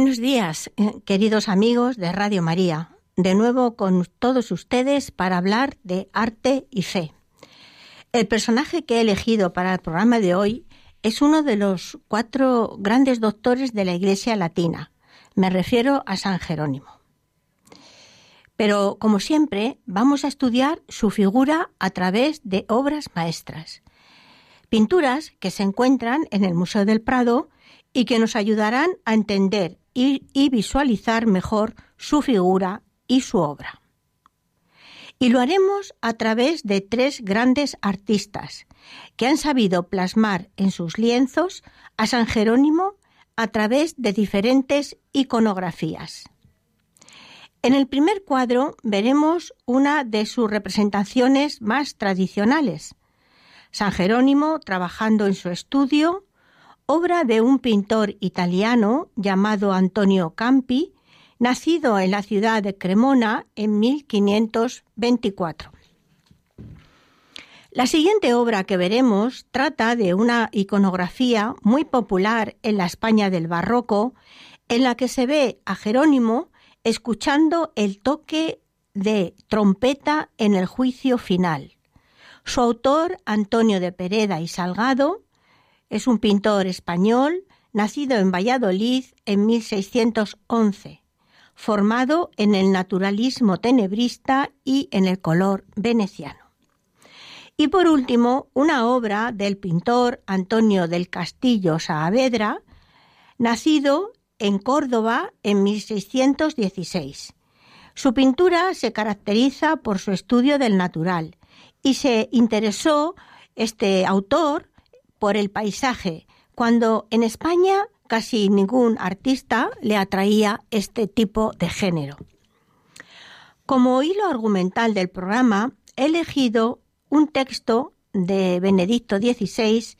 Buenos días, eh, queridos amigos de Radio María. De nuevo con todos ustedes para hablar de arte y fe. El personaje que he elegido para el programa de hoy es uno de los cuatro grandes doctores de la Iglesia Latina. Me refiero a San Jerónimo. Pero, como siempre, vamos a estudiar su figura a través de obras maestras. Pinturas que se encuentran en el Museo del Prado y que nos ayudarán a entender y, visualizar mejor su figura y su obra. Y lo haremos a través de tres grandes artistas que han sabido plasmar en sus lienzos a San Jerónimo a través de diferentes iconografías. En el primer cuadro veremos una de sus representaciones más tradicionales. San Jerónimo trabajando en su estudio, obra de un pintor italiano llamado Antonio Campi, nacido en la ciudad de Cremona en 1524. La siguiente obra que veremos trata de una iconografía muy popular en la España del Barroco, en la que se ve a Jerónimo escuchando el toque de trompeta en el juicio final. Su autor, Antonio de Pereda y Salgado, es un pintor español nacido en Valladolid en 1611, formado en el naturalismo tenebrista y en el color veneciano. Y por último, una obra del pintor Antonio del Castillo Saavedra, nacido en Córdoba en 1616. Su pintura se caracteriza por su estudio del natural y se interesó este autor por el paisaje, cuando en España casi ningún artista le atraía este tipo de género. Como hilo argumental del programa, he elegido un texto de Benedicto XVI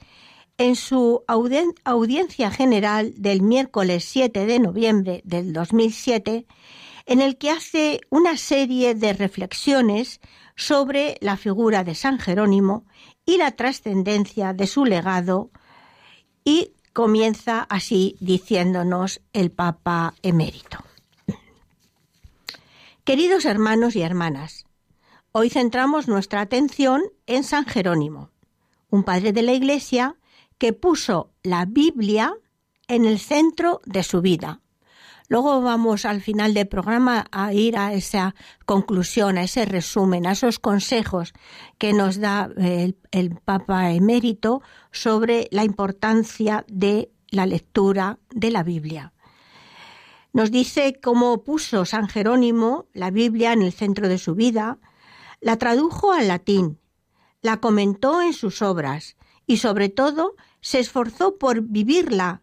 en su audiencia general del miércoles 7 de noviembre del 2007, en el que hace una serie de reflexiones sobre la figura de San Jerónimo y la trascendencia de su legado y comienza así diciéndonos el Papa emérito. Queridos hermanos y hermanas, hoy centramos nuestra atención en San Jerónimo, un padre de la Iglesia que puso la Biblia en el centro de su vida, Luego vamos al final del programa a ir a esa conclusión, a ese resumen, a esos consejos que nos da el, Papa emérito sobre la importancia de la lectura de la Biblia. Nos dice cómo puso San Jerónimo la Biblia en el centro de su vida, la tradujo al latín, la comentó en sus obras y sobre todo se esforzó por vivirla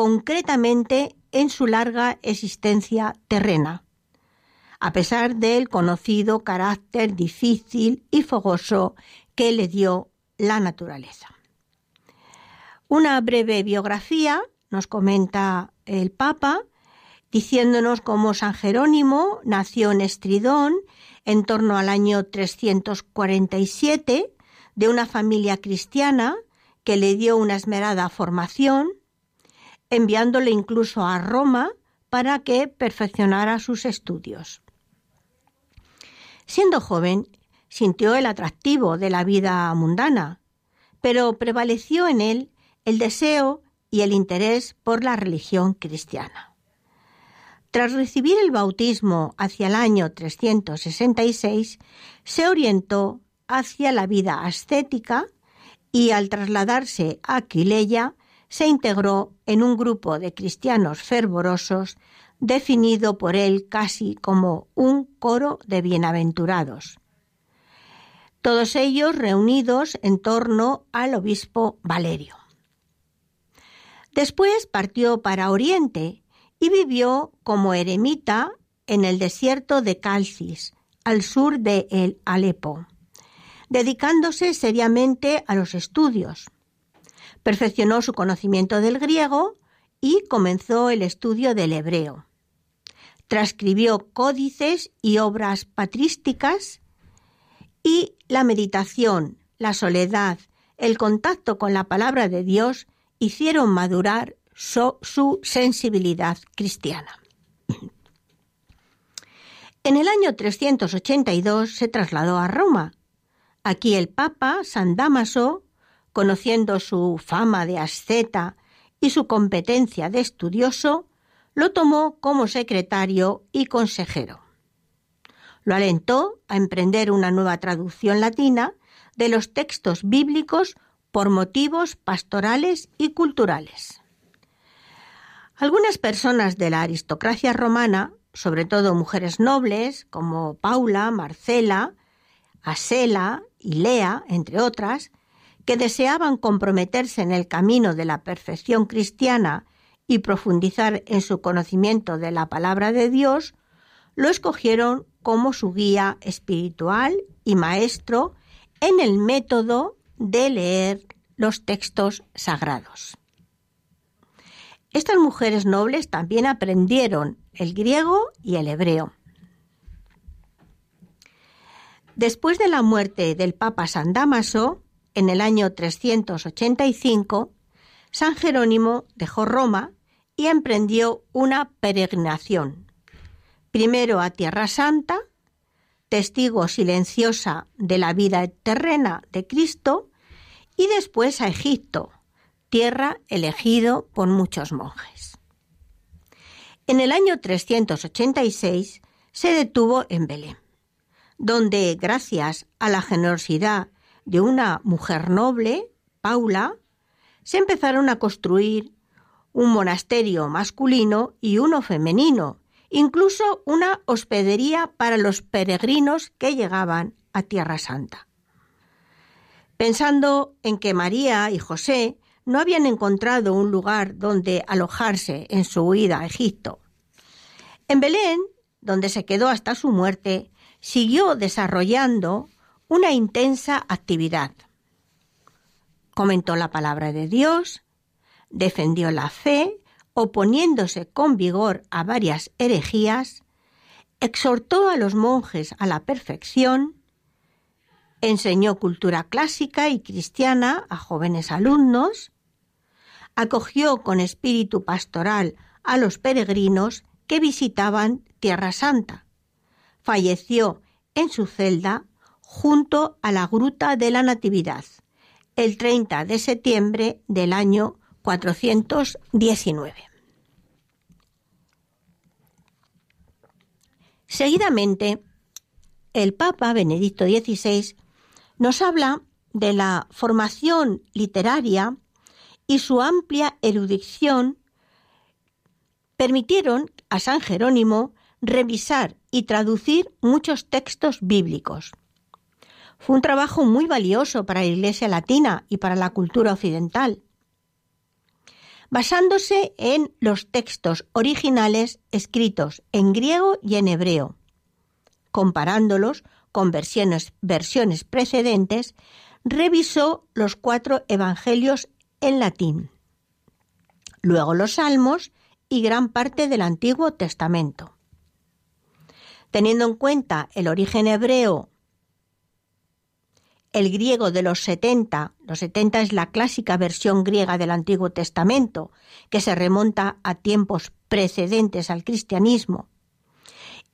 concretamente en su larga existencia terrena, a pesar del conocido carácter difícil y fogoso que le dio la naturaleza. Una breve biografía nos comenta el Papa, diciéndonos cómo San Jerónimo nació en Estridón en torno al año 347 de una familia cristiana que le dio una esmerada formación enviándole incluso a Roma para que perfeccionara sus estudios. Siendo joven, sintió el atractivo de la vida mundana, pero prevaleció en él el deseo y el interés por la religión cristiana. Tras recibir el bautismo hacia el año 366, se orientó hacia la vida ascética y al trasladarse a Aquileia se integró en un grupo de cristianos fervorosos definido por él casi como un coro de bienaventurados. Todos ellos reunidos en torno al obispo Valerio. Después partió para Oriente y vivió como eremita en el desierto de Calcis, al sur de el Alepo, dedicándose seriamente a los estudios. Perfeccionó su conocimiento del griego y comenzó el estudio del hebreo. Transcribió códices y obras patrísticas y la meditación, la soledad, el contacto con la palabra de Dios hicieron madurar su, sensibilidad cristiana. En el año 382 se trasladó a Roma. Aquí el Papa, San Damaso, conociendo su fama de asceta y su competencia de estudioso, lo tomó como secretario y consejero. Lo alentó a emprender una nueva traducción latina de los textos bíblicos por motivos pastorales y culturales. Algunas personas de la aristocracia romana, sobre todo mujeres nobles como Paula, Marcela, Asela y Lea, entre otras, que deseaban comprometerse en el camino de la perfección cristiana y profundizar en su conocimiento de la palabra de Dios, lo escogieron como su guía espiritual y maestro en el método de leer los textos sagrados. Estas mujeres nobles también aprendieron el griego y el hebreo. Después de la muerte del Papa San Damaso, en el año 385, San Jerónimo dejó Roma y emprendió una peregrinación, primero a Tierra Santa, testigo silenciosa de la vida terrena de Cristo, y después a Egipto, tierra elegido por muchos monjes. En el año 386 se detuvo en Belén, donde, gracias a la generosidad de una mujer noble, Paula, se empezaron a construir un monasterio masculino y uno femenino, incluso una hospedería para los peregrinos que llegaban a Tierra Santa. Pensando en que María y José no habían encontrado un lugar donde alojarse en su huida a Egipto. En Belén, donde se quedó hasta su muerte, siguió desarrollando una intensa actividad. Comentó la palabra de Dios, defendió la fe, oponiéndose con vigor a varias herejías, exhortó a los monjes a la perfección, enseñó cultura clásica y cristiana a jóvenes alumnos, acogió con espíritu pastoral a los peregrinos que visitaban Tierra Santa. Falleció en su celda junto a la Gruta de la Natividad el 30 de septiembre del año 419. Seguidamente, el Papa Benedicto XVI nos habla de la formación literaria y su amplia erudición permitieron a San Jerónimo revisar y traducir muchos textos bíblicos. Fue un trabajo muy valioso para la Iglesia latina y para la cultura occidental. Basándose en los textos originales escritos en griego y en hebreo, comparándolos con versiones, versiones precedentes, revisó los cuatro evangelios en latín, luego los salmos y gran parte del Antiguo Testamento. Teniendo en cuenta el origen hebreo, el griego de los 70, los 70 es la clásica versión griega del Antiguo Testamento, que se remonta a tiempos precedentes al cristianismo,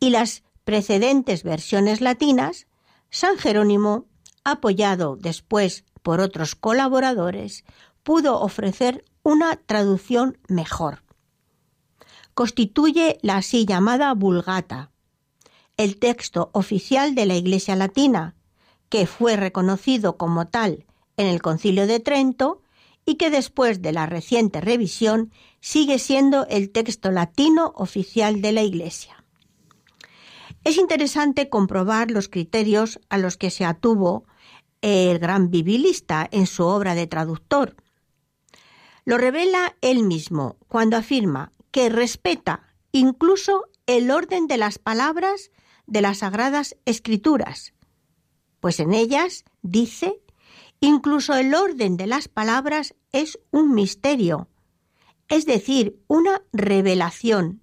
y las precedentes versiones latinas, San Jerónimo, apoyado después por otros colaboradores, pudo ofrecer una traducción mejor. Constituye la así llamada Vulgata, el texto oficial de la Iglesia Latina, que fue reconocido como tal en el Concilio de Trento y que después de la reciente revisión sigue siendo el texto latino oficial de la Iglesia. Es interesante comprobar los criterios a los que se atuvo el gran bibilista en su obra de traductor. Lo revela él mismo cuando afirma que respeta incluso el orden de las palabras de las sagradas escrituras, pues en ellas dice, incluso el orden de las palabras es un misterio, es decir, una revelación.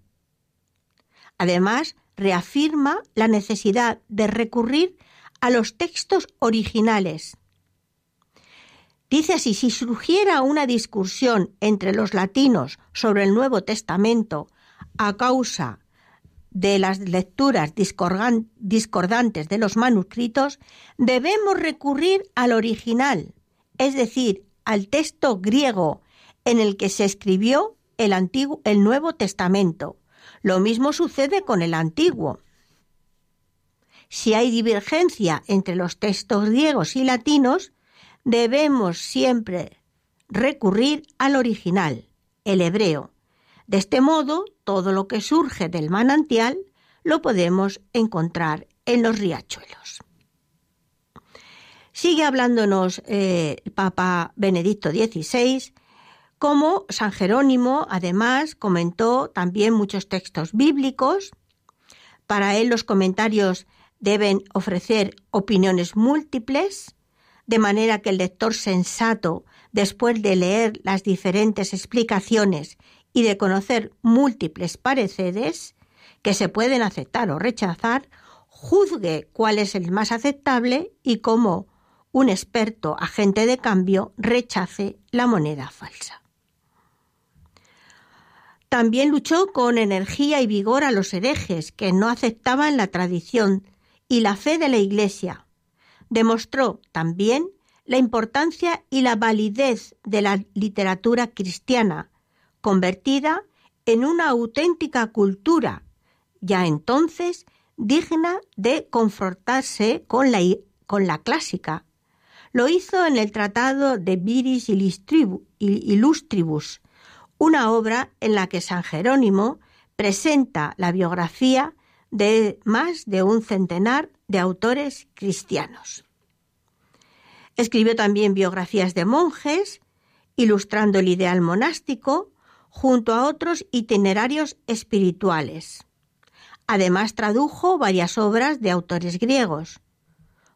Además, reafirma la necesidad de recurrir a los textos originales. Dice así, si surgiera una discusión entre los latinos sobre el Nuevo Testamento a causa de las lecturas discordantes de los manuscritos, debemos recurrir al original, es decir, al texto griego en el que se escribió el, antiguo, el Nuevo Testamento. Lo mismo sucede con el Antiguo. Si hay divergencia entre los textos griegos y latinos, debemos siempre recurrir al original, el hebreo. De este modo, todo lo que surge del manantial lo podemos encontrar en los riachuelos. Sigue hablándonos eh, el Papa Benedicto XVI, como San Jerónimo, además, comentó también muchos textos bíblicos. Para él los comentarios deben ofrecer opiniones múltiples, de manera que el lector sensato, después de leer las diferentes explicaciones y de conocer múltiples pareceres que se pueden aceptar o rechazar, juzgue cuál es el más aceptable y cómo un experto agente de cambio rechace la moneda falsa. También luchó con energía y vigor a los herejes que no aceptaban la tradición y la fe de la Iglesia. Demostró también la importancia y la validez de la literatura cristiana, convertida en una auténtica cultura, ya entonces digna de confrontarse con la, con la clásica. Lo hizo en el Tratado de Viris Illustribus, una obra en la que San Jerónimo presenta la biografía de más de un centenar de autores cristianos. Escribió también biografías de monjes, ilustrando el ideal monástico, junto a otros itinerarios espirituales. Además tradujo varias obras de autores griegos.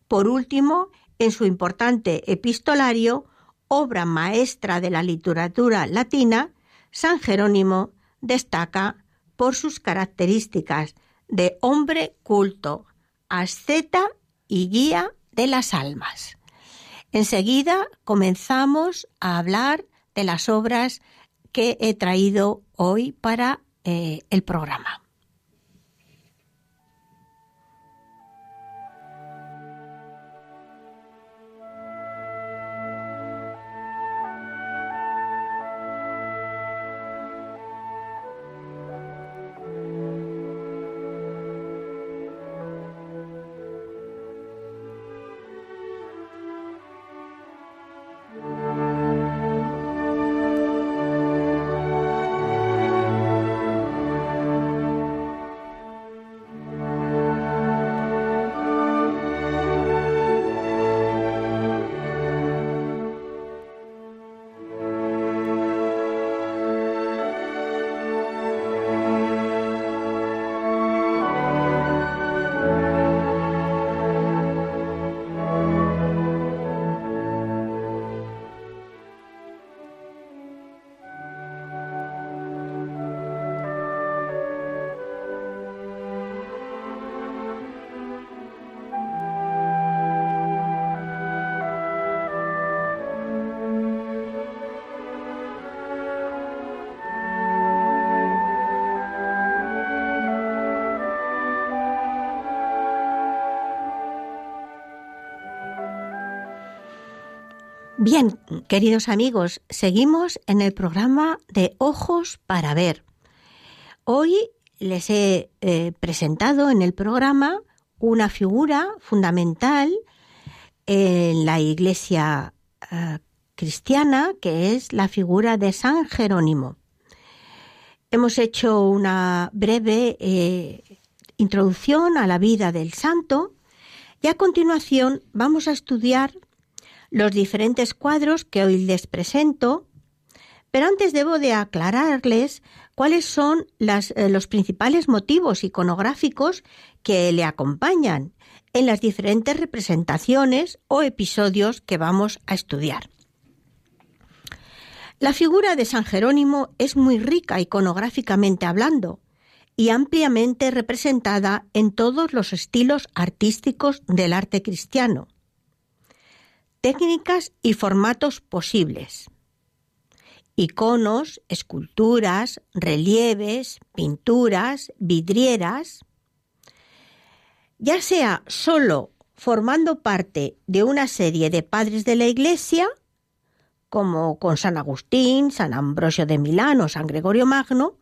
Por último, en su importante epistolario, obra maestra de la literatura latina, San Jerónimo destaca por sus características de hombre culto, asceta y guía de las almas. Enseguida comenzamos a hablar de las obras que he traído hoy para eh, el programa. Bien, queridos amigos, seguimos en el programa de Ojos para Ver. Hoy les he eh, presentado en el programa una figura fundamental en la iglesia eh, cristiana, que es la figura de San Jerónimo. Hemos hecho una breve eh, introducción a la vida del santo y a continuación vamos a estudiar los diferentes cuadros que hoy les presento, Pero antes debo de aclararles cuáles son eh, los principales motivos iconográficos que le acompañan en las diferentes representaciones o episodios que vamos a estudiar. La figura de San Jerónimo es muy rica iconográficamente hablando y ampliamente representada en todos los estilos artísticos del arte cristiano. Técnicas y formatos posibles. Iconos, esculturas, relieves, pinturas, vidrieras, ya sea solo formando parte de una serie de padres de la Iglesia, como con San Agustín, San Ambrosio de Milán o San Gregorio Magno,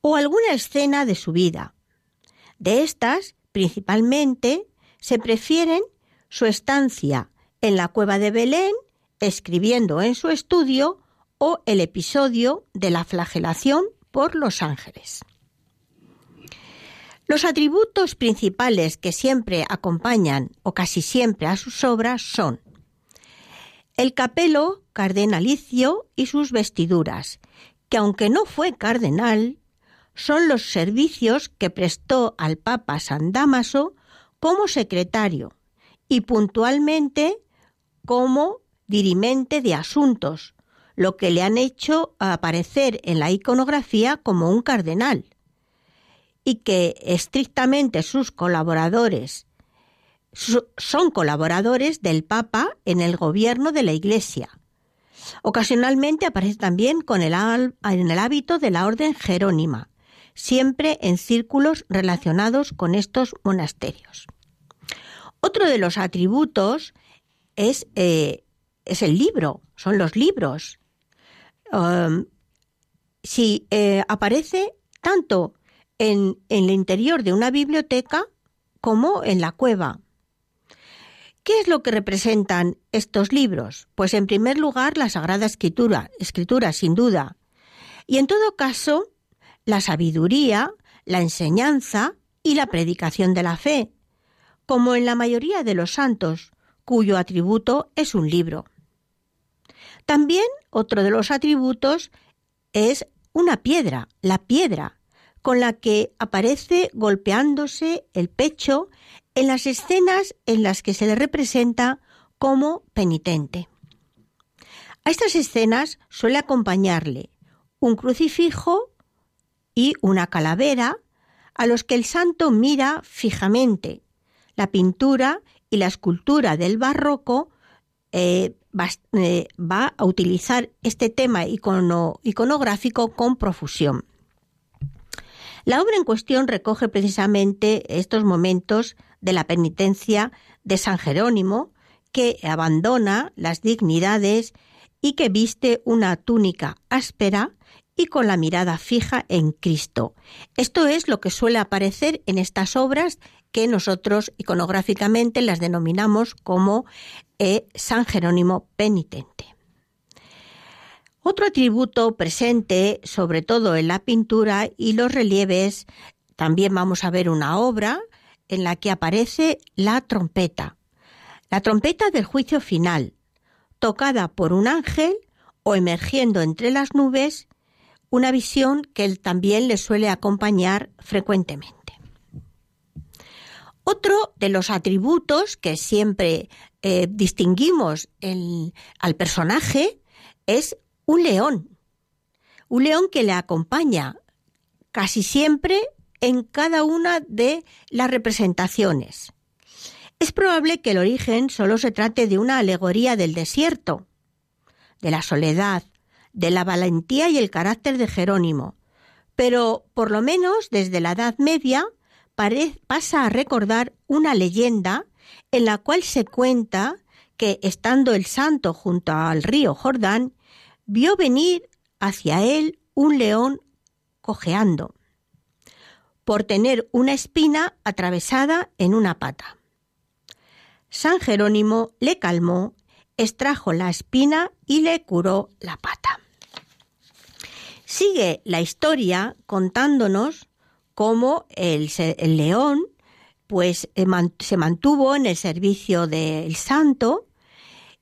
o alguna escena de su vida. De estas, principalmente, se prefieren su estancia en la cueva de Belén, escribiendo en su estudio, o el episodio de la flagelación por los ángeles. Los atributos principales que siempre acompañan o casi siempre a sus obras son el capelo cardenalicio y sus vestiduras, que aunque no fue cardenal, son los servicios que prestó al Papa San Damaso como secretario y puntualmente como dirimente de asuntos, lo que le han hecho aparecer en la iconografía como un cardenal y que estrictamente sus colaboradores son colaboradores del Papa en el gobierno de la Iglesia. Ocasionalmente aparece también con en el hábito de la Orden Jerónima, siempre en círculos relacionados con estos monasterios. Otro de los atributos es, eh, es el libro, son los libros. Si eh, aparece tanto en, el interior de una biblioteca como en la cueva. ¿Qué es lo que representan estos libros? Pues en primer lugar la Sagrada Escritura, escritura sin duda, y en todo caso la sabiduría, la enseñanza y la predicación de la fe, como en la mayoría de los santos, cuyo atributo es un libro. También otro de los atributos es una piedra, la piedra, con la que aparece golpeándose el pecho en las escenas en las que se le representa como penitente. A estas escenas suele acompañarle un crucifijo y una calavera a los que el santo mira fijamente. La pintura y la escultura del barroco eh, eh, va, a utilizar este tema iconográfico con profusión. La obra en cuestión recoge precisamente estos momentos de la penitencia de San Jerónimo, que abandona las dignidades y que viste una túnica áspera y con la mirada fija en Cristo. Esto es lo que suele aparecer en estas obras que nosotros iconográficamente las denominamos como eh, San Jerónimo penitente. Otro atributo presente, sobre todo en la pintura y los relieves, también vamos a ver una obra en la que aparece la trompeta. La trompeta del juicio final, tocada por un ángel o emergiendo entre las nubes, una visión que él también le suele acompañar frecuentemente. Otro de los atributos que siempre eh, distinguimos al personaje es un león, un león que le acompaña casi siempre en cada una de las representaciones. Es probable que el origen solo se trate de una alegoría del desierto, de la soledad, de la valentía y el carácter de Jerónimo, pero por lo menos desde la Edad Media pasa a recordar una leyenda en la cual se cuenta que estando el santo junto al río Jordán, vio venir hacia él un león cojeando, por tener una espina atravesada en una pata. San Jerónimo le calmó, extrajo la espina y le curó la pata. Sigue la historia contándonos cómo el, león pues eh, se mantuvo en el servicio del santo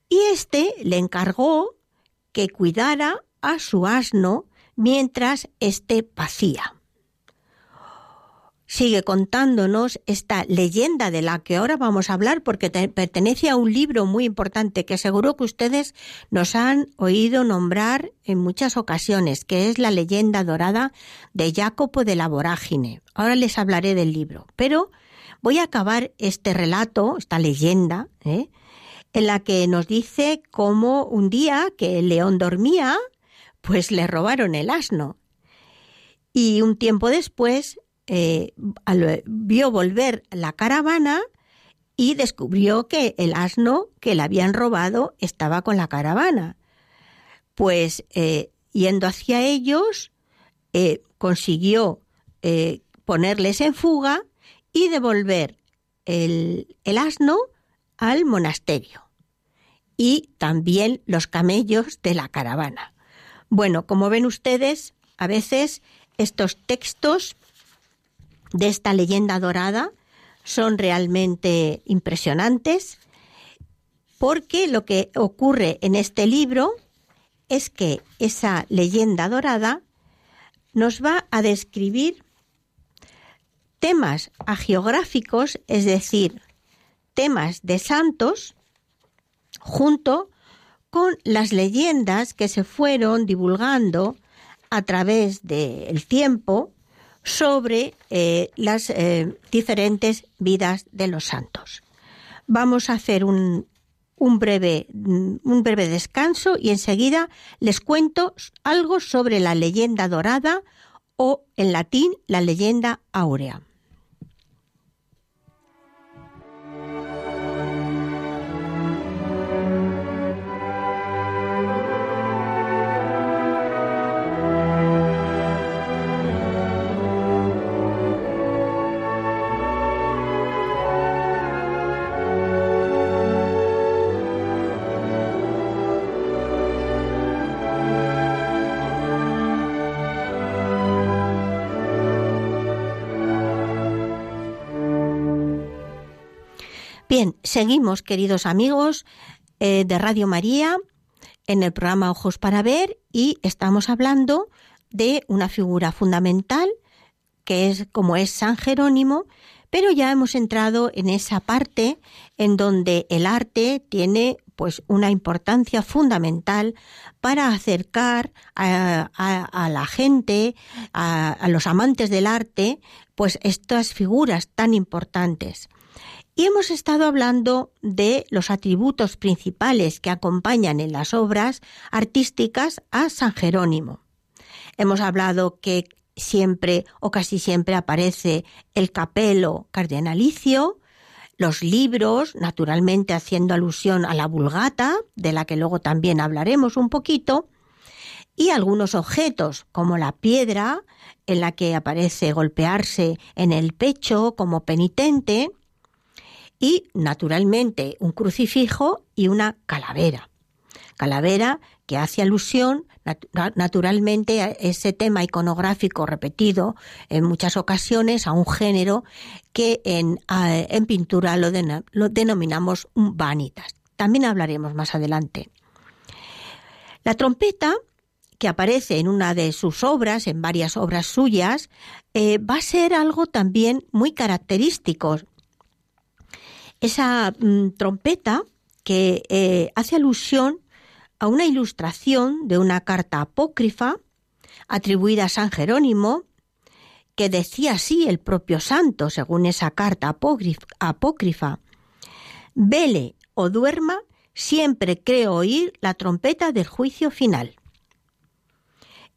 y éste le encargó que cuidara a su asno mientras éste pacía. Sigue contándonos esta leyenda de la que ahora vamos a hablar porque pertenece a un libro muy importante que seguro que ustedes nos han oído nombrar en muchas ocasiones, que es la leyenda dorada de Jacopo de la Vorágine. Ahora les hablaré del libro, pero voy a acabar este relato, esta leyenda, ¿eh? en la que nos dice cómo un día que el león dormía, pues le robaron el asno. Y un tiempo después eh, vio volver la caravana y descubrió que el asno que le habían robado estaba con la caravana. Pues eh, yendo hacia ellos, eh, consiguió ponerles en fuga y devolver el, el asno al monasterio y también los camellos de la caravana. Bueno, como ven ustedes, a veces estos textos de esta leyenda dorada son realmente impresionantes porque lo que ocurre en este libro es que esa leyenda dorada nos va a describir temas agiográficos, es decir, temas de santos, junto con las leyendas que se fueron divulgando a través del tiempo sobre eh, las eh, diferentes vidas de los santos. Vamos a hacer un, un, breve, un breve descanso y enseguida les cuento algo sobre la leyenda dorada o en latín la leyenda áurea. Bien, seguimos, queridos amigos eh, de Radio María, en el programa Ojos para Ver y estamos hablando de una figura fundamental que es como es San Jerónimo, pero ya hemos entrado en esa parte en donde el arte tiene pues una importancia fundamental para acercar a, la gente, a los amantes del arte, pues estas figuras tan importantes. Y hemos estado hablando de los atributos principales que acompañan en las obras artísticas a San Jerónimo. Hemos hablado que siempre o casi siempre aparece el capelo cardenalicio, los libros, naturalmente haciendo alusión a la vulgata, de la que luego también hablaremos un poquito, y algunos objetos, como la piedra, en la que aparece golpearse en el pecho como penitente, y naturalmente un crucifijo y una calavera. Calavera que hace alusión naturalmente a ese tema iconográfico repetido en muchas ocasiones a un género que en, en pintura lo, denominamos vanitas. También hablaremos más adelante. La trompeta que aparece en una de sus obras, en varias obras suyas, eh, va a ser algo también muy característico esa mm, trompeta que eh, hace alusión a una ilustración de una carta apócrifa atribuida a San Jerónimo, que decía así el propio santo, según esa carta apócrifa, vele o duerma, siempre creo oír la trompeta del juicio final.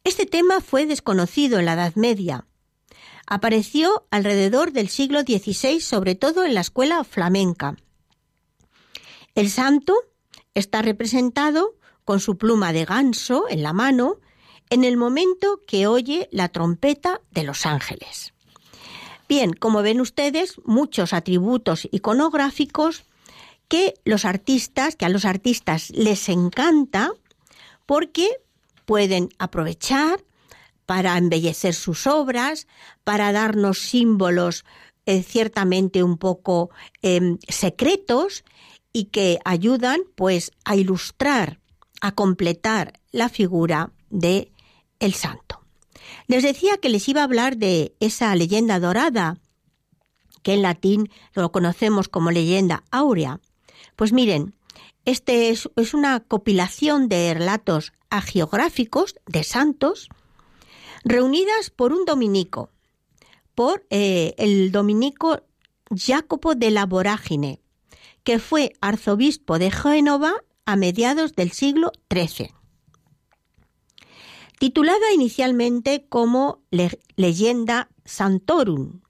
Este tema fue desconocido en la Edad Media, Apareció alrededor del siglo XVI, sobre todo en la escuela flamenca. El santo está representado con su pluma de ganso en la mano en el momento que oye la trompeta de los ángeles. Bien, como ven ustedes, muchos atributos iconográficos que los artistas, que a los artistas les encanta porque pueden aprovechar para embellecer sus obras, para darnos símbolos eh, ciertamente un poco em, secretos y que ayudan pues a ilustrar, a completar la figura de el santo. Les decía que les iba a hablar de esa leyenda dorada, que en latín lo conocemos como leyenda áurea. Pues miren, este es, una compilación de relatos agiográficos de santos reunidas por un dominico, por eh, el dominico Jacopo de la Vorágine, que fue arzobispo de Génova a mediados del siglo XIII. Titulada inicialmente como Leyenda Santorum,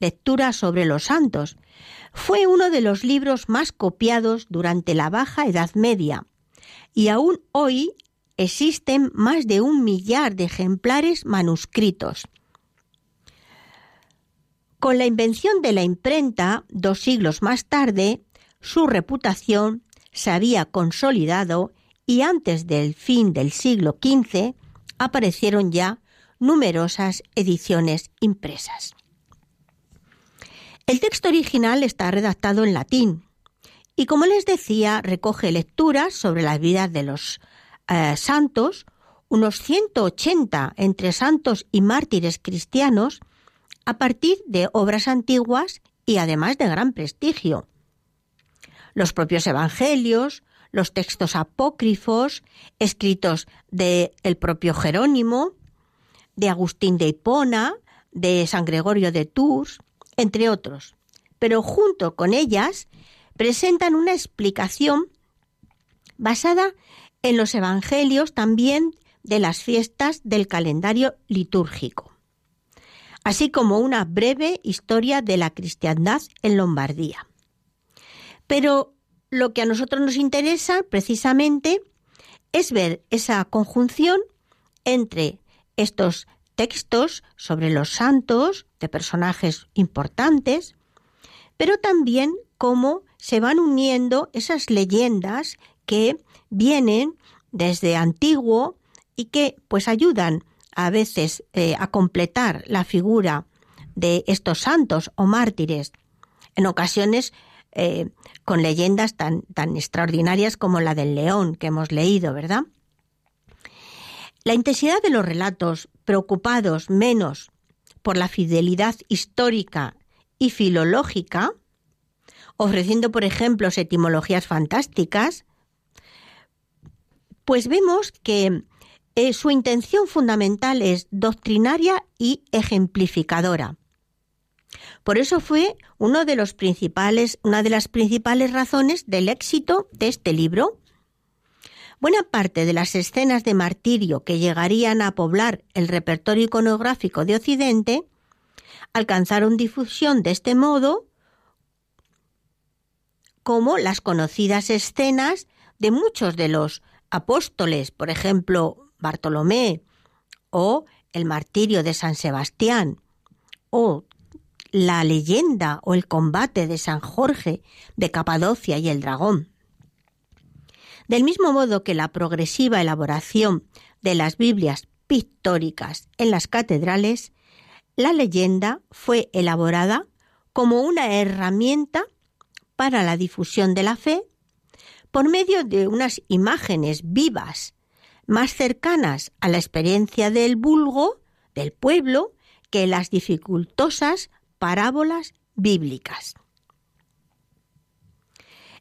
lectura sobre los santos, fue uno de los libros más copiados durante la Baja Edad Media y aún hoy existen más de un millar de ejemplares manuscritos. Con la invención de la imprenta, dos siglos más tarde, su reputación se había consolidado y antes del fin del siglo XV aparecieron ya numerosas ediciones impresas. El texto original está redactado en latín y, como les decía, recoge lecturas sobre la vida de los eh, santos, unos 180 entre santos y mártires cristianos, a partir de obras antiguas y además de gran prestigio. Los propios evangelios, los textos apócrifos, escritos de el propio Jerónimo, de Agustín de Hipona, de San Gregorio de Tours, entre otros. Pero junto con ellas presentan una explicación basada en los evangelios también de las fiestas del calendario litúrgico, así como una breve historia de la cristiandad en Lombardía. Pero lo que a nosotros nos interesa precisamente es ver esa conjunción entre estos textos sobre los santos de personajes importantes, pero también cómo se van uniendo esas leyendas que vienen desde antiguo y que pues ayudan a veces eh, a completar la figura de estos santos o mártires, en ocasiones eh, con leyendas tan, tan extraordinarias como la del león que hemos leído, ¿verdad? La intensidad de los relatos, preocupados menos por la fidelidad histórica y filológica, ofreciendo, por ejemplo, etimologías fantásticas, pues vemos que eh, su intención fundamental es doctrinaria y ejemplificadora. Por eso fue una de las principales razones del éxito de este libro. Buena parte de las escenas de martirio que llegarían a poblar el repertorio iconográfico de Occidente alcanzaron difusión de este modo como las conocidas escenas de muchos de los apóstoles, por ejemplo, Bartolomé, o el martirio de San Sebastián, o la leyenda o el combate de San Jorge de Capadocia y el dragón. Del mismo modo que la progresiva elaboración de las Biblias pictóricas en las catedrales, la leyenda fue elaborada como una herramienta para la difusión de la fe por medio de unas imágenes vivas, más cercanas a la experiencia del vulgo, del pueblo, que las dificultosas parábolas bíblicas.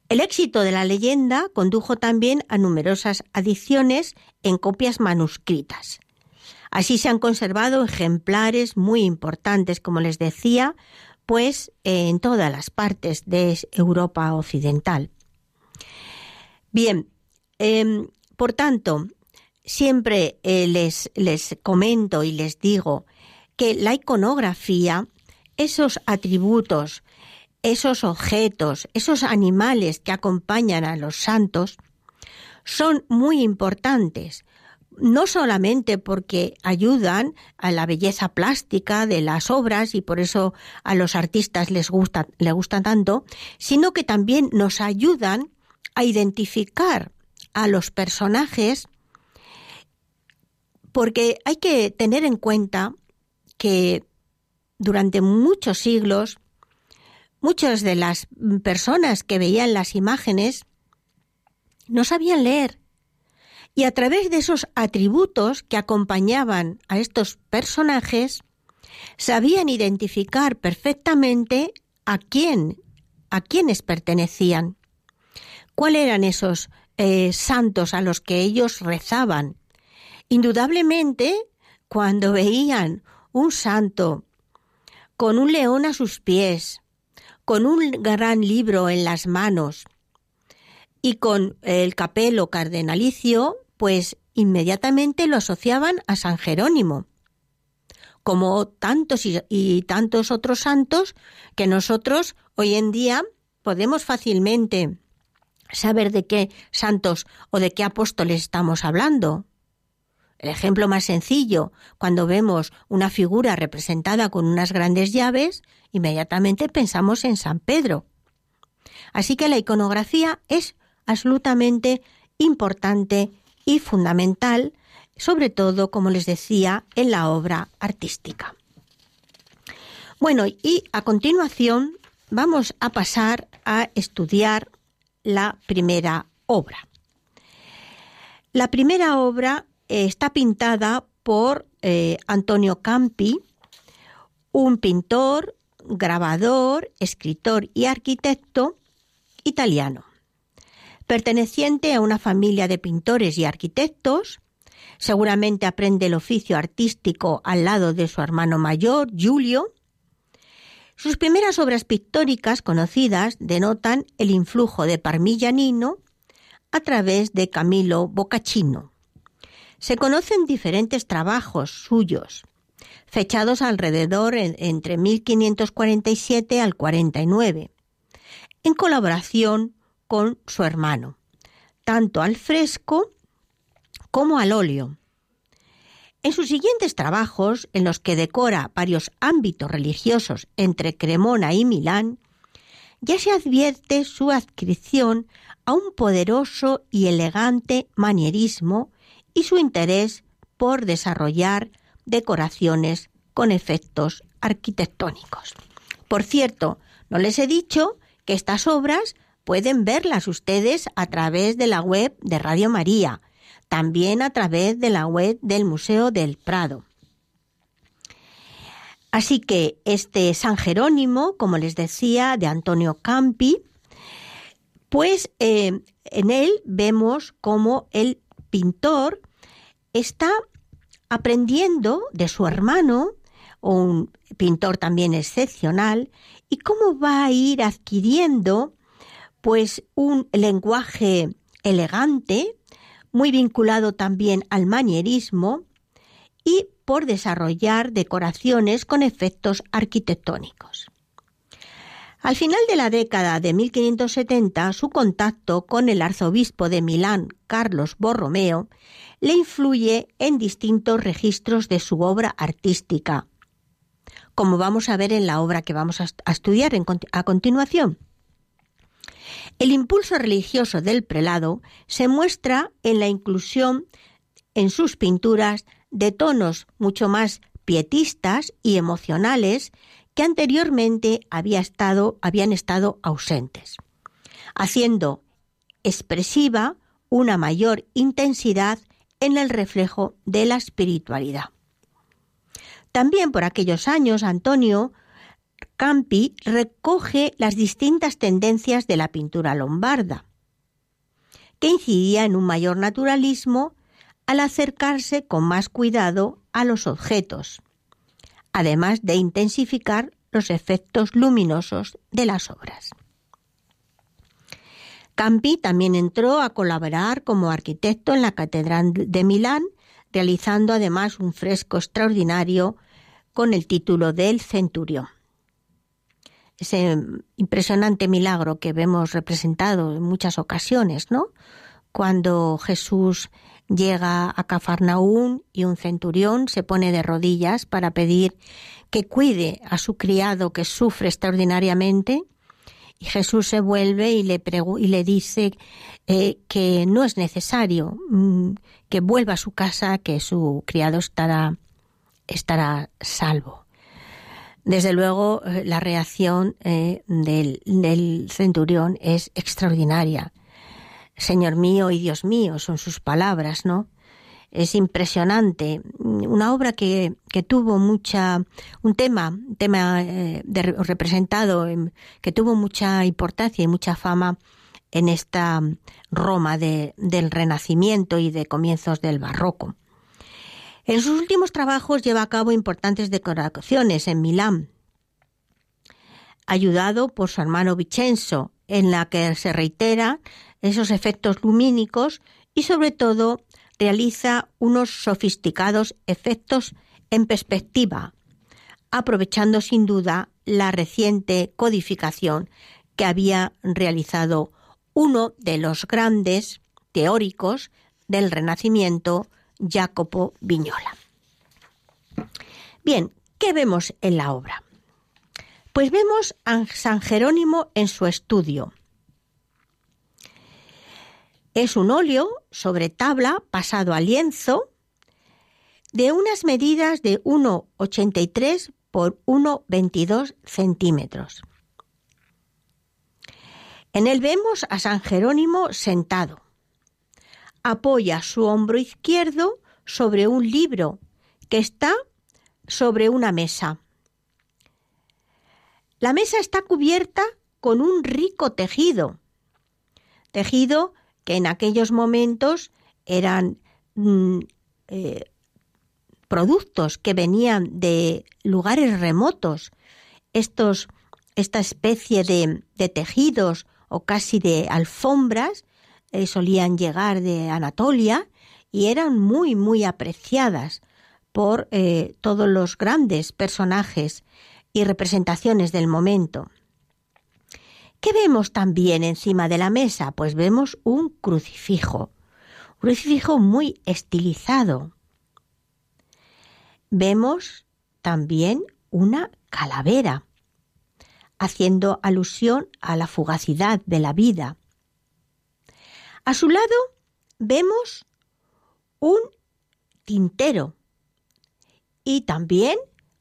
El éxito de la leyenda condujo también a numerosas adiciones en copias manuscritas. Así se han conservado ejemplares muy importantes, como les decía, pues en todas las partes de Europa occidental. Bien, em, por tanto, siempre eh, les, les comento y les digo que la iconografía, esos atributos, esos objetos, esos animales que acompañan a los santos, son muy importantes, no solamente porque ayudan a la belleza plástica de las obras y por eso a los artistas les gusta, les gusta tanto, sino que también nos ayudan a identificar a los personajes porque hay que tener en cuenta que durante muchos siglos muchas de las personas que veían las imágenes no sabían leer. Y a través de esos atributos que acompañaban a estos personajes, sabían identificar perfectamente a quién, a quiénes pertenecían, cuáles eran esos eh, santos a los que ellos rezaban. Indudablemente, cuando veían un santo con un león a sus pies, con un gran libro en las manos y con el capelo cardenalicio, pues inmediatamente lo asociaban a San Jerónimo, como tantos y, tantos otros santos que nosotros hoy en día podemos fácilmente saber de qué santos o de qué apóstoles estamos hablando. El ejemplo más sencillo, cuando vemos una figura representada con unas grandes llaves, inmediatamente pensamos en San Pedro. Así que la iconografía es absolutamente importante y fundamental, sobre todo, como les decía, en la obra artística. Bueno, y a continuación vamos a pasar a estudiar la primera obra. La primera obra está pintada por eh, Antonio Campi, un pintor, grabador, escritor y arquitecto italiano. Perteneciente a una familia de pintores y arquitectos, seguramente aprende el oficio artístico al lado de su hermano mayor, Giulio. Sus primeras obras pictóricas conocidas denotan el influjo de Parmigianino a través de Camilo Boccacino. Se conocen diferentes trabajos suyos, fechados alrededor entre 1547 al 49, en colaboración con su hermano, tanto al fresco como al óleo. En sus siguientes trabajos, en los que decora varios ámbitos religiosos entre Cremona y Milán, ya se advierte su adscripción a un poderoso y elegante manierismo y su interés por desarrollar decoraciones con efectos arquitectónicos. Por cierto, no les he dicho que estas obras pueden verlas ustedes a través de la web de Radio María, también a través de la web del Museo del Prado. Así que este San Jerónimo, como les decía, de Antonio Campi, pues eh, en él vemos cómo el pintor está aprendiendo de su hermano, un pintor también excepcional, y cómo va a ir adquiriendo pues un lenguaje elegante, muy vinculado también al manierismo y por desarrollar decoraciones con efectos arquitectónicos. Al final de la década de 1570, su contacto con el arzobispo de Milán, Carlos Borromeo, le influye en distintos registros de su obra artística, como vamos a ver en la obra que vamos a estudiar a continuación. El impulso religioso del prelado se muestra en la inclusión en sus pinturas de tonos mucho más pietistas y emocionales que anteriormente había estado, habían estado ausentes, haciendo expresiva una mayor intensidad en el reflejo de la espiritualidad. También por aquellos años Antonio Campi recoge las distintas tendencias de la pintura lombarda, que incidía en un mayor naturalismo al acercarse con más cuidado a los objetos, además de intensificar los efectos luminosos de las obras. Campi también entró a colaborar como arquitecto en la Catedral de Milán, realizando además un fresco extraordinario con el título del Centurión. Ese impresionante milagro que vemos representado en muchas ocasiones, ¿no? Cuando Jesús llega a Cafarnaún y un centurión se pone de rodillas para pedir que cuide a su criado que sufre extraordinariamente y Jesús se vuelve y le, y le dice eh, que no es necesario mm, que vuelva a su casa, que su criado estará, estará salvo. Desde luego, eh, la reacción eh, del, del, centurión es extraordinaria. Señor mío y Dios mío, son sus palabras, ¿no? Es impresionante. Una obra que, tuvo mucha, un tema, tema eh, representado, que tuvo mucha importancia y mucha fama en esta Roma de, del Renacimiento y de comienzos del Barroco. En sus últimos trabajos lleva a cabo importantes decoraciones en Milán, ayudado por su hermano Vicenzo, en la que se reitera esos efectos lumínicos y sobre todo realiza unos sofisticados efectos en perspectiva, aprovechando sin duda la reciente codificación que había realizado uno de los grandes teóricos del Renacimiento, Jacopo Vignola. Bien, ¿qué vemos en la obra? Pues vemos a San Jerónimo en su estudio. Es un óleo sobre tabla pasado a lienzo de unas medidas de 1,83 por 1,22 centímetros. En él vemos a San Jerónimo sentado. Apoya su hombro izquierdo sobre un libro que está sobre una mesa. La mesa está cubierta con un rico tejido, tejido que en aquellos momentos eran mm, eh, productos que venían de lugares remotos. Estos, esta especie de, tejidos o casi de alfombras eh, solían llegar de Anatolia y eran muy, muy apreciadas por eh, todos los grandes personajes y representaciones del momento. ¿Qué vemos también encima de la mesa? Pues vemos un crucifijo, un crucifijo muy estilizado. Vemos también una calavera, haciendo alusión a la fugacidad de la vida. A su lado vemos un tintero y también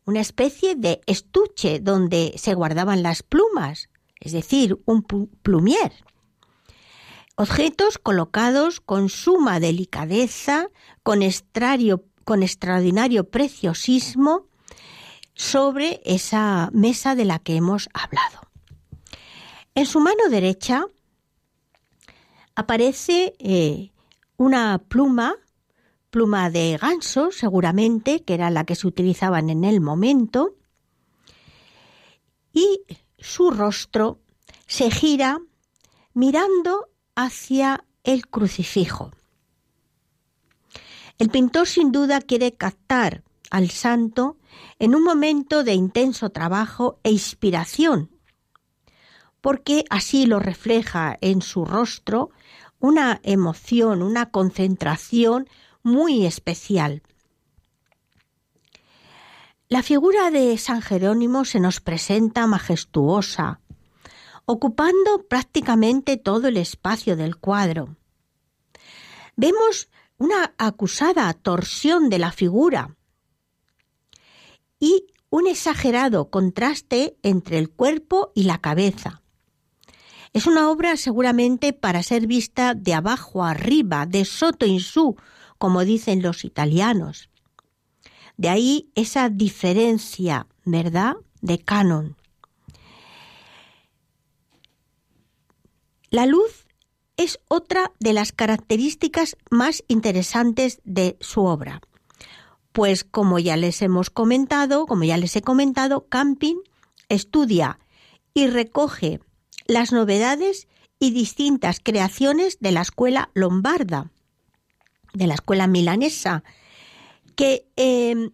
una especie de estuche donde se guardaban las plumas, es decir, un plumier. Objetos colocados con suma delicadeza, con, con extraordinario preciosismo sobre esa mesa de la que hemos hablado. En su mano derecha aparece eh, una pluma pluma de ganso, seguramente, que era la que se utilizaban en el momento, y su rostro se gira mirando hacia el crucifijo. El pintor sin duda quiere captar al santo en un momento de intenso trabajo e inspiración, porque así lo refleja en su rostro una emoción, una concentración muy especial. La figura de San Jerónimo se nos presenta majestuosa, ocupando prácticamente todo el espacio del cuadro. Vemos una acusada torsión de la figura y un exagerado contraste entre el cuerpo y la cabeza. Es una obra seguramente para ser vista de abajo arriba, de soto in su, como dicen los italianos. De ahí esa diferencia, ¿verdad?, de canon. La luz es otra de las características más interesantes de su obra. Pues como ya les hemos comentado, como ya les he comentado, Camping estudia y recoge las novedades y distintas creaciones de la escuela lombarda de la escuela milanesa, que em,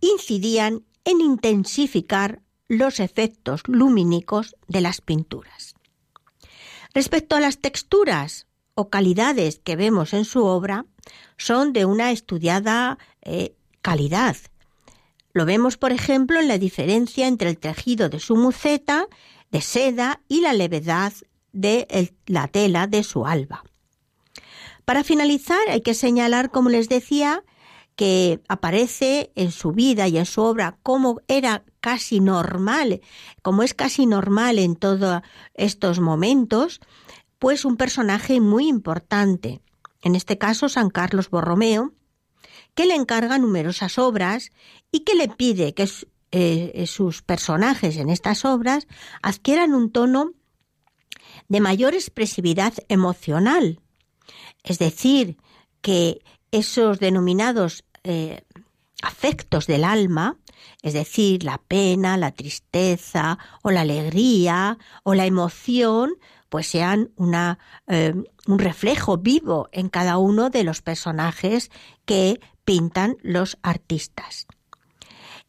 incidían en intensificar los efectos lumínicos de las pinturas. Respecto a las texturas o calidades que vemos en su obra, son de una estudiada eh, calidad. Lo vemos, por ejemplo, en la diferencia entre el tejido de su muceta de seda y la levedad de la tela de su alba. Para finalizar, hay que señalar, como les decía, que aparece en su vida y en su obra como era casi normal, como es casi normal en todos estos momentos, pues un personaje muy importante, en este caso San Carlos Borromeo, que le encarga numerosas obras y que le pide que eh, sus personajes en estas obras adquieran un tono de mayor expresividad emocional. Es decir, que esos denominados eh, afectos del alma, es decir, la pena, la tristeza o la alegría o la emoción, pues sean una, eh, un reflejo vivo en cada uno de los personajes que pintan los artistas.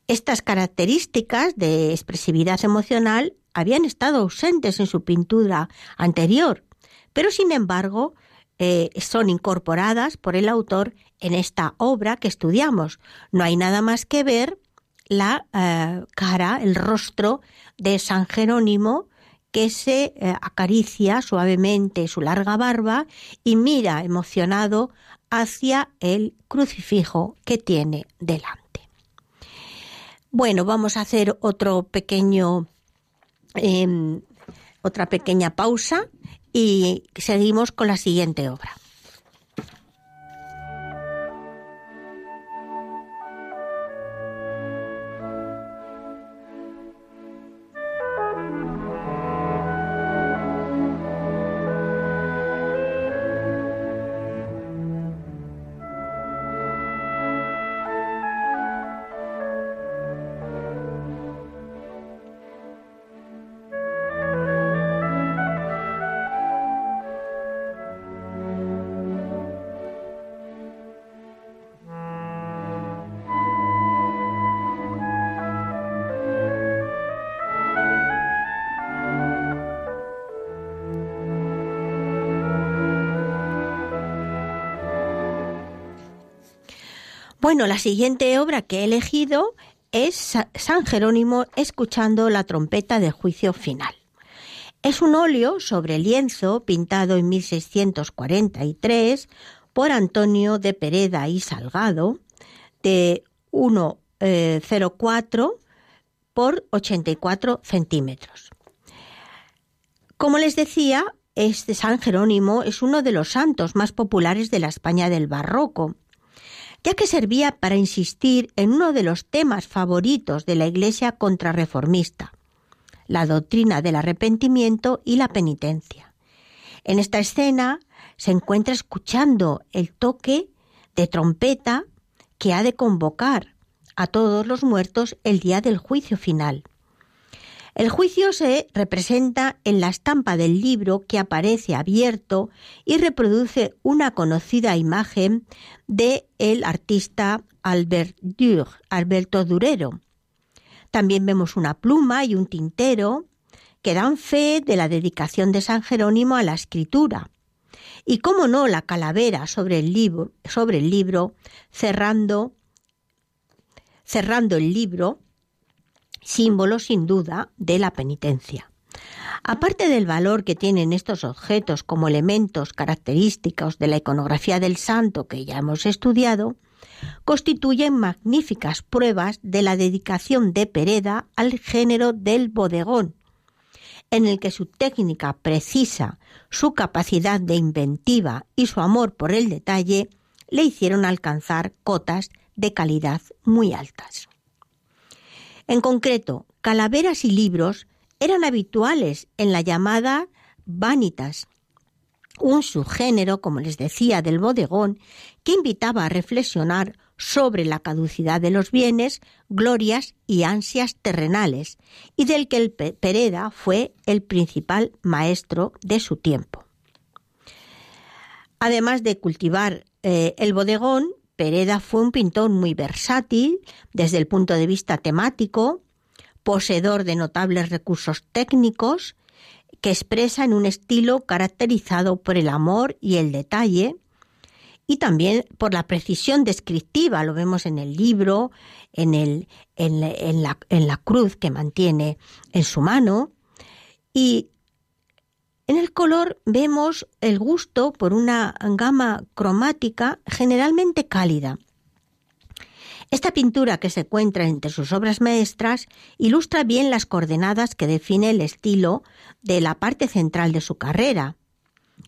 Estas características de expresividad emocional habían estado ausentes en su pintura anterior, pero sin embargo eh, son incorporadas por el autor en esta obra que estudiamos. No hay nada más que ver la eh, cara, el rostro de San Jerónimo que se eh, acaricia suavemente su larga barba y mira emocionado hacia el crucifijo que tiene delante. Bueno, vamos a hacer otro pequeño, em, otra pequeña pausa y seguimos con la siguiente obra. Bueno, la siguiente obra que he elegido es San Jerónimo escuchando la trompeta del juicio final. Es un óleo sobre lienzo pintado en 1643 por Antonio de Pereda y Salgado de 1,04 eh, por 84 centímetros. Como les decía, este San Jerónimo es uno de los santos más populares de la España del barroco ya que servía para insistir en uno de los temas favoritos de la Iglesia contrarreformista, la doctrina del arrepentimiento y la penitencia. En esta escena se encuentra escuchando el toque de trompeta que ha de convocar a todos los muertos el día del juicio final. El juicio se representa en la estampa del libro que aparece abierto y reproduce una conocida imagen de el artista Alberto Durero. También vemos una pluma y un tintero que dan fe de la dedicación de San Jerónimo a la escritura. Y cómo no la calavera sobre el libro, cerrando el libro símbolo sin duda de la penitencia. Aparte del valor que tienen estos objetos como elementos característicos de la iconografía del santo que ya hemos estudiado, constituyen magníficas pruebas de la dedicación de Pereda al género del bodegón, en el que su técnica precisa, su capacidad de inventiva y su amor por el detalle le hicieron alcanzar cotas de calidad muy altas. En concreto, calaveras y libros eran habituales en la llamada vanitas, un subgénero, como les decía, del bodegón, que invitaba a reflexionar sobre la caducidad de los bienes, glorias y ansias terrenales, y del que el Pereda fue el principal maestro de su tiempo. Además de cultivar eh, el bodegón, Pereda fue un pintor muy versátil desde el punto de vista temático, poseedor de notables recursos técnicos, que expresa en un estilo caracterizado por el amor y el detalle, y también por la precisión descriptiva, lo vemos en el libro, en, el, en, la, la cruz que mantiene en su mano, y en el color vemos el gusto por una gama cromática generalmente cálida. Esta pintura que se encuentra entre sus obras maestras ilustra bien las coordenadas que define el estilo de la parte central de su carrera.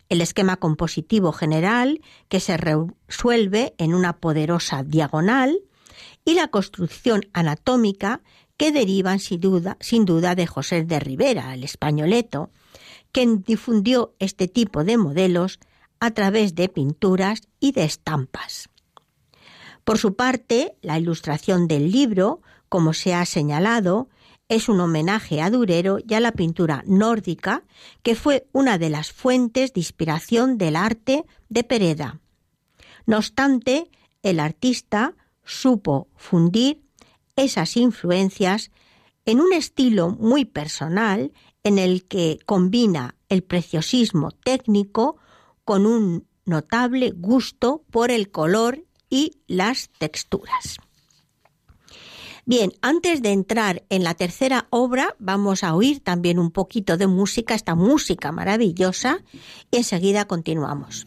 el esquema compositivo general que se resuelve en una poderosa diagonal y la construcción anatómica que derivan sin duda, sin duda de José de Rivera, el españoleto, quien difundió este tipo de modelos a través de pinturas y de estampas. Por su parte, la ilustración del libro, como se ha señalado, es un homenaje a Durero y a la pintura nórdica, que fue una de las fuentes de inspiración del arte de Pereda. No obstante, el artista supo fundir esas influencias en un estilo muy personal en el que combina el preciosismo técnico con un notable gusto por el color y las texturas. Bien, antes de entrar en la tercera obra, vamos a oír también un poquito de música, esta música maravillosa, y enseguida continuamos.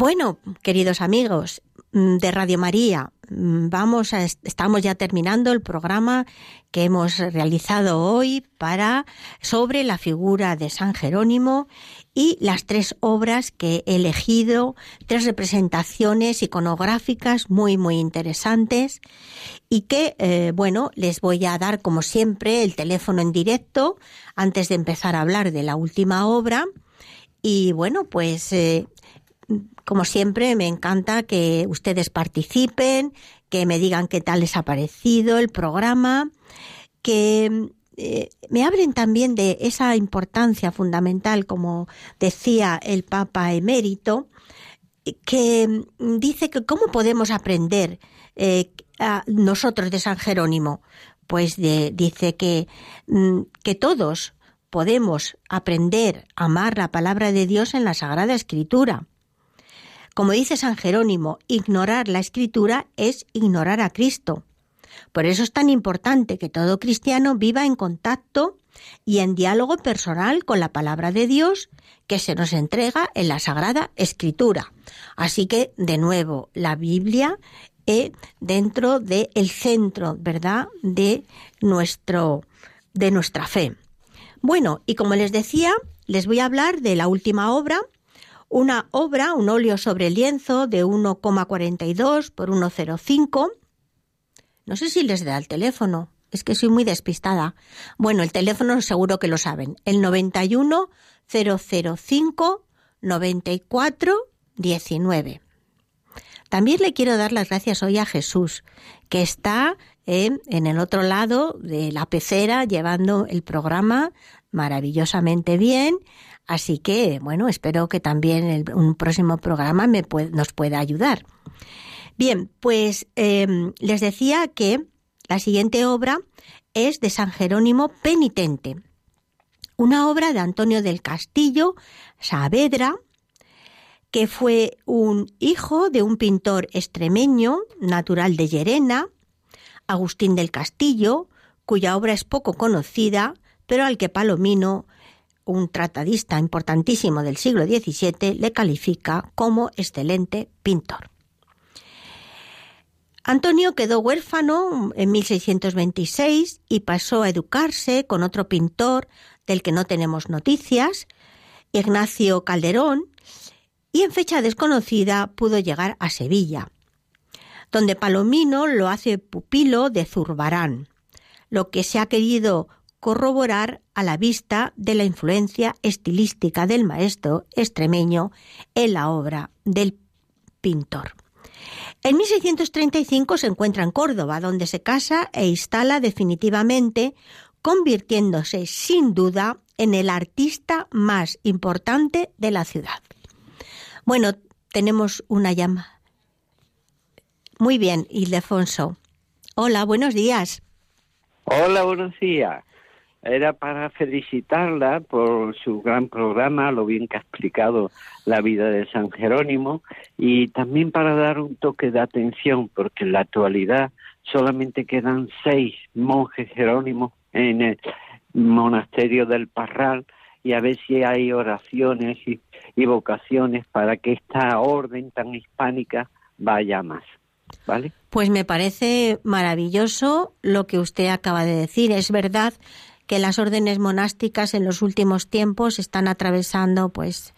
Bueno, queridos amigos mm, de Radio María, mm, vamos a, estamos ya terminando el programa que hemos realizado hoy para sobre la figura de San Jerónimo y las tres obras que he elegido, tres representaciones iconográficas muy muy interesantes y que eh, bueno les voy a dar como siempre el teléfono en directo antes de empezar a hablar de la última obra. Y bueno pues eh, como siempre, me encanta que ustedes participen, que me digan qué tal les ha parecido el programa, que eh, me hablen también de esa importancia fundamental, como decía el Papa emérito, que dice que cómo podemos aprender eh, a nosotros de San Jerónimo. Pues dice que, mm, que todos podemos aprender a amar la palabra de Dios en la Sagrada Escritura como dice San Jerónimo, ignorar la escritura es ignorar a Cristo. Por eso es tan importante que todo cristiano viva en contacto y en diálogo personal con la palabra de Dios que se nos entrega en la Sagrada Escritura. Así que, de nuevo, la Biblia es dentro del centro, ¿verdad?, de, nuestro, de nuestra fe. Bueno, y como les decía, les voy a hablar de la última obra una obra, un óleo sobre lienzo de 1,42 por 1,05. No sé si les da el teléfono, es que soy muy despistada. Bueno, el teléfono seguro que lo saben, el 91 005 94 19. También le quiero dar las gracias hoy a Jesús, que está eh, en el otro lado de la pecera llevando el programa maravillosamente bien. Así que, bueno, espero que también en un próximo programa nos pueda ayudar. Bien, pues em, les decía que la siguiente obra es de San Jerónimo Penitente, una obra de Antonio del Castillo Saavedra, que fue un hijo de un pintor extremeño, natural de Llerena, Agustín del Castillo, cuya obra es poco conocida, pero al que Palomino un tratadista importantísimo del siglo XVII, le califica como excelente pintor. Antonio quedó huérfano en 1626 y pasó a educarse con otro pintor del que no tenemos noticias, Ignacio Calderón, y en fecha desconocida pudo llegar a Sevilla, donde Palomino lo hace pupilo de Zurbarán, lo que se ha querido corroborar a la vista de la influencia estilística del maestro extremeño en la obra del pintor. En 1635 se encuentra en Córdoba, donde se casa e instala definitivamente, convirtiéndose sin duda en el artista más importante de la ciudad. Bueno, tenemos una llama. Muy bien, Ildefonso. Hola, buenos días. Hola, buenos días. Era para felicitarla por su gran programa, lo bien que ha explicado la vida de San Jerónimo, y también para dar un toque de atención, porque en la actualidad solamente quedan seis monjes jerónimos en el monasterio del Parral, y a ver si hay oraciones y, y vocaciones para que esta orden tan hispánica vaya más. ¿Vale? Pues me parece maravilloso lo que usted acaba de decir. Es verdad que las órdenes monásticas en los últimos tiempos están atravesando pues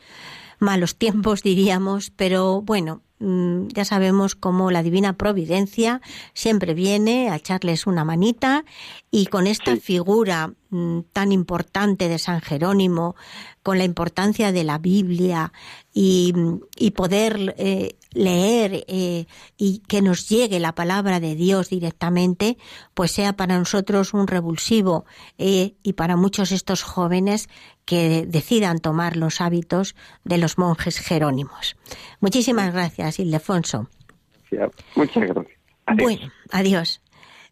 malos tiempos diríamos, pero bueno, mm, ya sabemos cómo la divina providencia siempre viene a echarles una manita y con esta figura mm, tan importante de San Jerónimo, con la importancia de la Biblia y, y poder eh, leer eh, y que nos llegue la palabra de Dios directamente, pues sea para nosotros un revulsivo eh, y para muchos estos jóvenes que decidan tomar los hábitos de los monjes jerónimos. Muchísimas gracias, Ildefonso. muchas gracias. Bueno, adiós.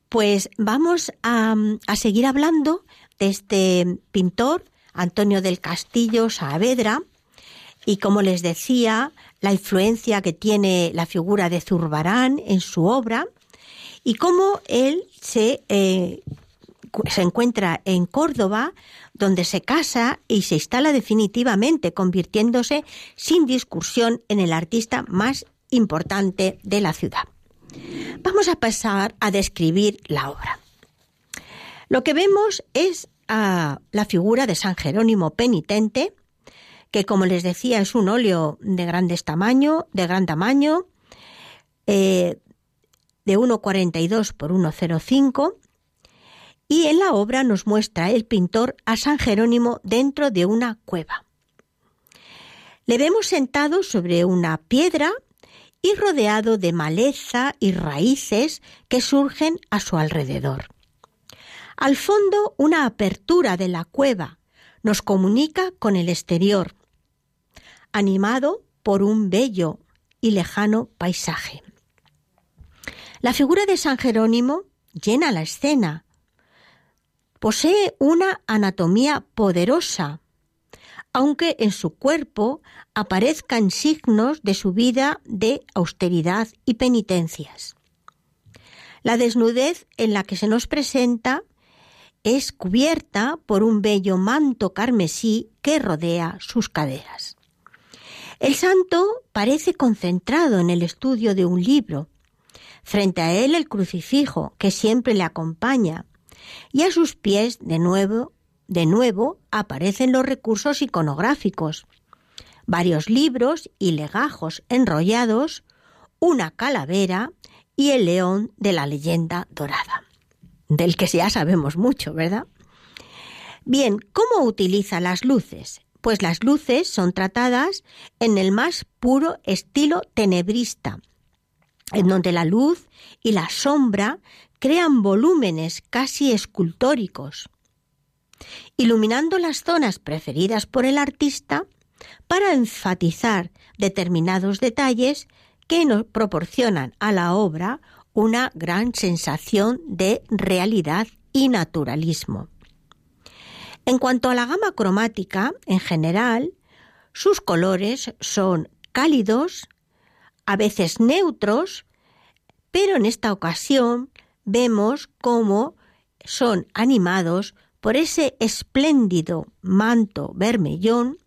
Pues vamos a, a seguir hablando de este pintor, Antonio del Castillo Saavedra, y como les decía, la influencia que tiene la figura de Zurbarán en su obra y cómo él se, eh, se encuentra en Córdoba, donde se casa y se instala definitivamente, convirtiéndose sin discusión en el artista más importante de la ciudad. Vamos a pasar a describir la obra. Lo que vemos es a la figura de San Jerónimo penitente, que como les decía es un óleo de grandes tamaño, de gran tamaño, eh, de 1,42 por 1,05 y en la obra nos muestra el pintor a San Jerónimo dentro de una cueva. Le vemos sentado sobre una piedra y rodeado de maleza y raíces que surgen a su alrededor. Al fondo, una apertura de la cueva nos comunica con el exterior, animado por un bello y lejano paisaje. La figura de San Jerónimo llena la escena. Posee una anatomía poderosa, aunque en su cuerpo aparezcan signos de su vida de austeridad y penitencias. La desnudez en la que se nos presenta es cubierta por un bello manto carmesí que rodea sus caderas. El santo parece concentrado en el estudio de un libro. Frente a él el crucifijo, que siempre le acompaña, y a sus pies, de nuevo, de nuevo, aparecen los recursos iconográficos. Varios libros y legajos enrollados, una calavera y el león de la leyenda dorada, del que ya sabemos mucho, ¿verdad? Bien, ¿cómo utiliza las luces? Pues las luces son tratadas en el más puro estilo tenebrista, en donde la luz y la sombra crean volúmenes casi escultóricos, iluminando las zonas preferidas por el artista para enfatizar determinados detalles que nos proporcionan a la obra una gran sensación de realidad y naturalismo. En cuanto a la gama cromática, en general, sus colores son cálidos, a veces neutros, pero en esta ocasión vemos cómo son animados por ese espléndido manto vermellón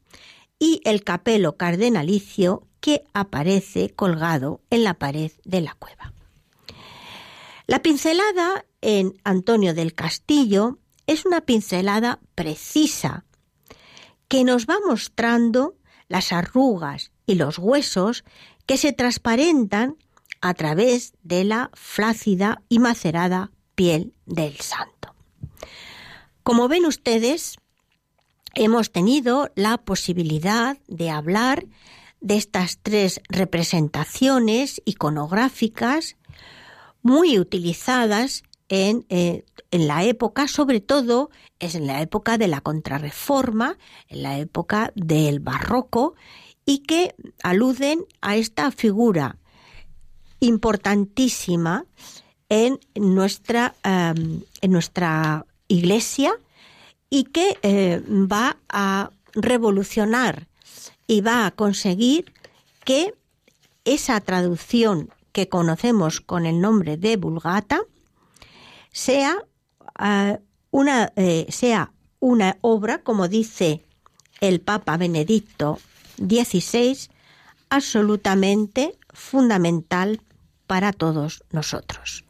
y el capelo cardenalicio que aparece colgado en la pared de la cueva. La pincelada en Antonio del Castillo es una pincelada precisa que nos va mostrando las arrugas y los huesos que se transparentan a través de la flácida y macerada piel del santo. Como ven ustedes, hemos tenido la posibilidad de hablar de estas tres representaciones iconográficas muy utilizadas en, eh, en, la época, sobre todo es en la época de la contrarreforma, en la época del barroco, y que aluden a esta figura importantísima en nuestra, em, en nuestra iglesia y que eh, va a revolucionar y va a conseguir que esa traducción que conocemos con el nombre de Vulgata sea, eh, una, eh, sea una obra, como dice el Papa Benedicto XVI, absolutamente fundamental para todos nosotros.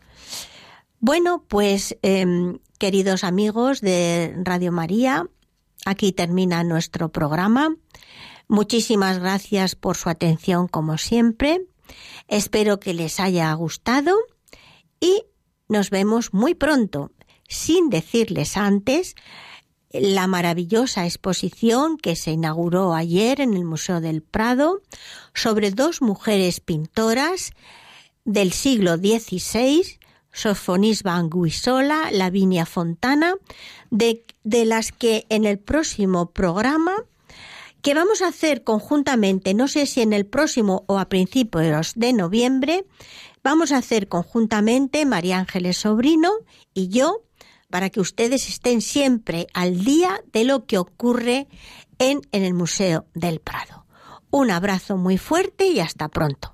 Bueno, pues em, queridos amigos de Radio María, aquí termina nuestro programa. Muchísimas gracias por su atención como siempre. Espero que les haya gustado y nos vemos muy pronto. Sin decirles antes, la maravillosa exposición que se inauguró ayer en el Museo del Prado sobre dos mujeres pintoras del siglo XVI, Sofonis Banguisola, Lavinia Fontana, de, de las que en el próximo programa que vamos a hacer conjuntamente, no sé si en el próximo o a principios de noviembre, vamos a hacer conjuntamente María Ángeles Sobrino y yo, para que ustedes estén siempre al día de lo que ocurre en, en el Museo del Prado. Un abrazo muy fuerte y hasta pronto.